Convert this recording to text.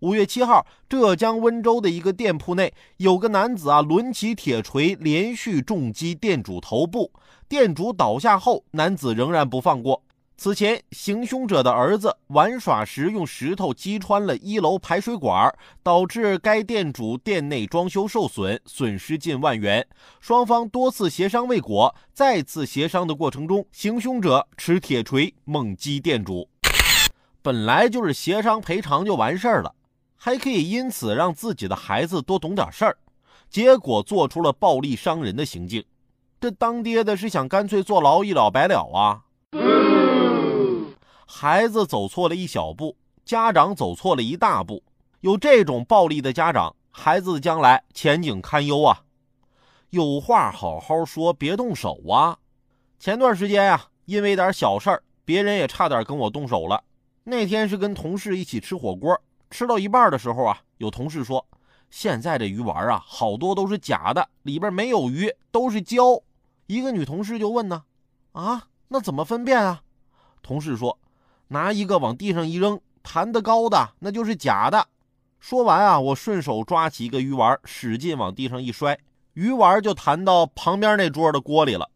五月七号，浙江温州的一个店铺内，有个男子啊，抡起铁锤连续重击店主头部。店主倒下后，男子仍然不放过。此前，行凶者的儿子玩耍时用石头击穿了一楼排水管，导致该店主店内装修受损，损失近万元。双方多次协商未果，再次协商的过程中，行凶者持铁锤猛击店主。本来就是协商赔偿就完事儿了。还可以因此让自己的孩子多懂点事儿，结果做出了暴力伤人的行径。这当爹的是想干脆坐牢一了百了啊！孩子走错了一小步，家长走错了一大步。有这种暴力的家长，孩子将来前景堪忧啊！有话好好说，别动手啊！前段时间呀，因为点小事儿，别人也差点跟我动手了。那天是跟同事一起吃火锅。吃到一半的时候啊，有同事说：“现在这鱼丸啊，好多都是假的，里边没有鱼，都是胶。”一个女同事就问呢：“啊，那怎么分辨啊？”同事说：“拿一个往地上一扔，弹得高的那就是假的。”说完啊，我顺手抓起一个鱼丸，使劲往地上一摔，鱼丸就弹到旁边那桌的锅里了。